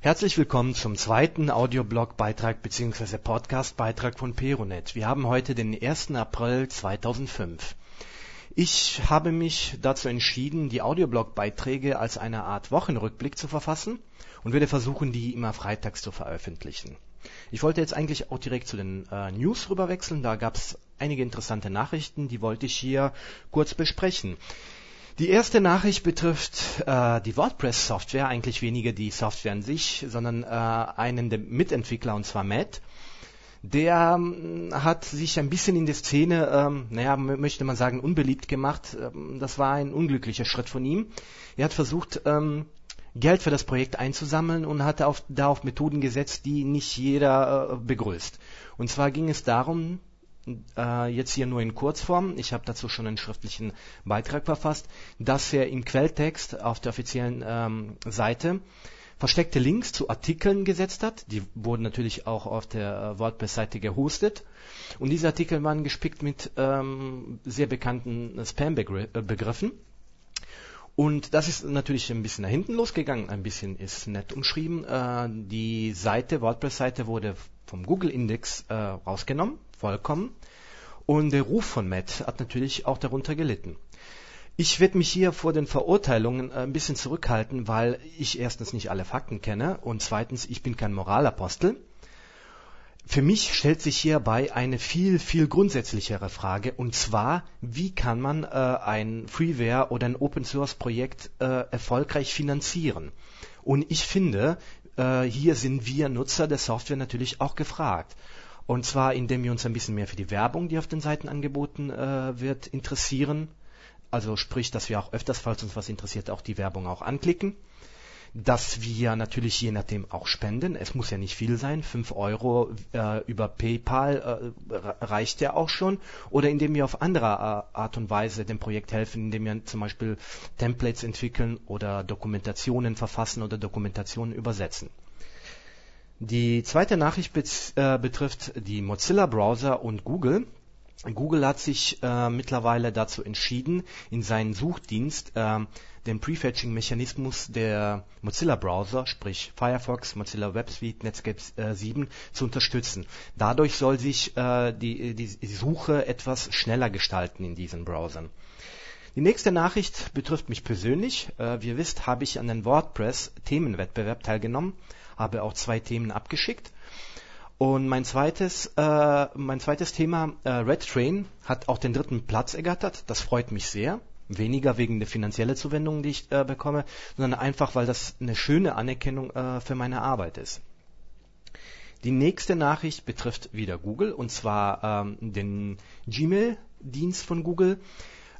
Herzlich willkommen zum zweiten Audioblog-Beitrag bzw. Podcast-Beitrag von Peronet. Wir haben heute den 1. April 2005. Ich habe mich dazu entschieden, die Audioblog-Beiträge als eine Art Wochenrückblick zu verfassen und werde versuchen, die immer freitags zu veröffentlichen. Ich wollte jetzt eigentlich auch direkt zu den äh, News rüberwechseln. Da gab es einige interessante Nachrichten, die wollte ich hier kurz besprechen. Die erste Nachricht betrifft äh, die WordPress-Software, eigentlich weniger die Software an sich, sondern äh, einen der Mitentwickler, und zwar Matt. Der ähm, hat sich ein bisschen in der Szene, ähm, naja, möchte man sagen, unbeliebt gemacht. Ähm, das war ein unglücklicher Schritt von ihm. Er hat versucht, ähm, Geld für das Projekt einzusammeln und hat auf, da auf Methoden gesetzt, die nicht jeder äh, begrüßt. Und zwar ging es darum, äh, jetzt hier nur in Kurzform, ich habe dazu schon einen schriftlichen Beitrag verfasst, dass er im Quelltext auf der offiziellen ähm, Seite versteckte Links zu Artikeln gesetzt hat. Die wurden natürlich auch auf der äh, WordPress-Seite gehostet. Und diese Artikel waren gespickt mit ähm, sehr bekannten Spam-Begriffen. Und das ist natürlich ein bisschen nach hinten losgegangen. Ein bisschen ist nett umschrieben. Äh, die Seite, WordPress-Seite wurde vom Google-Index äh, rausgenommen vollkommen. Und der Ruf von Matt hat natürlich auch darunter gelitten. Ich werde mich hier vor den Verurteilungen äh, ein bisschen zurückhalten, weil ich erstens nicht alle Fakten kenne und zweitens, ich bin kein Moralapostel. Für mich stellt sich hierbei eine viel, viel grundsätzlichere Frage, und zwar, wie kann man äh, ein Freeware oder ein Open Source Projekt äh, erfolgreich finanzieren? Und ich finde, äh, hier sind wir Nutzer der Software natürlich auch gefragt. Und zwar, indem wir uns ein bisschen mehr für die Werbung, die auf den Seiten angeboten äh, wird, interessieren. Also sprich, dass wir auch öfters, falls uns was interessiert, auch die Werbung auch anklicken. Dass wir natürlich je nachdem auch spenden. Es muss ja nicht viel sein. 5 Euro äh, über PayPal äh, reicht ja auch schon. Oder indem wir auf andere äh, Art und Weise dem Projekt helfen, indem wir zum Beispiel Templates entwickeln oder Dokumentationen verfassen oder Dokumentationen übersetzen. Die zweite Nachricht äh, betrifft die Mozilla-Browser und Google. Google hat sich äh, mittlerweile dazu entschieden, in seinen Suchdienst äh, den Prefetching-Mechanismus der Mozilla-Browser, sprich Firefox, Mozilla WebSuite, Netscape äh, 7, zu unterstützen. Dadurch soll sich äh, die, die, die Suche etwas schneller gestalten in diesen Browsern. Die nächste Nachricht betrifft mich persönlich. Äh, wie ihr wisst, habe ich an den WordPress-Themenwettbewerb teilgenommen habe auch zwei Themen abgeschickt. Und mein zweites, äh, mein zweites Thema, äh, Red Train, hat auch den dritten Platz ergattert. Das freut mich sehr. Weniger wegen der finanziellen Zuwendung, die ich äh, bekomme, sondern einfach, weil das eine schöne Anerkennung äh, für meine Arbeit ist. Die nächste Nachricht betrifft wieder Google und zwar ähm, den Gmail-Dienst von Google.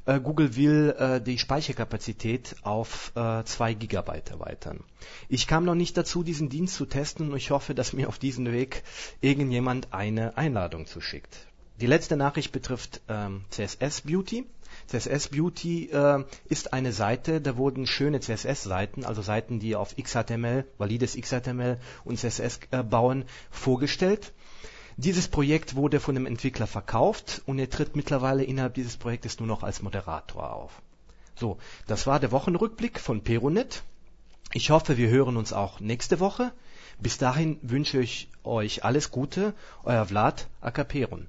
Äh, Google will äh, die Speicherkapazität auf äh, 2 Gigabyte erweitern. Ich kam noch nicht dazu, diesen Dienst zu testen und ich hoffe, dass mir auf diesem Weg irgendjemand eine Einladung zuschickt. Die letzte Nachricht betrifft ähm, CSS Beauty. CSS Beauty äh, ist eine Seite, da wurden schöne CSS-Seiten, also Seiten, die auf XHTML, valides XHTML und CSS äh, bauen, vorgestellt. Dieses Projekt wurde von dem Entwickler verkauft und er tritt mittlerweile innerhalb dieses Projektes nur noch als Moderator auf. So, das war der Wochenrückblick von Peronet. Ich hoffe, wir hören uns auch nächste Woche. Bis dahin wünsche ich euch alles Gute, euer Vlad Akaperon.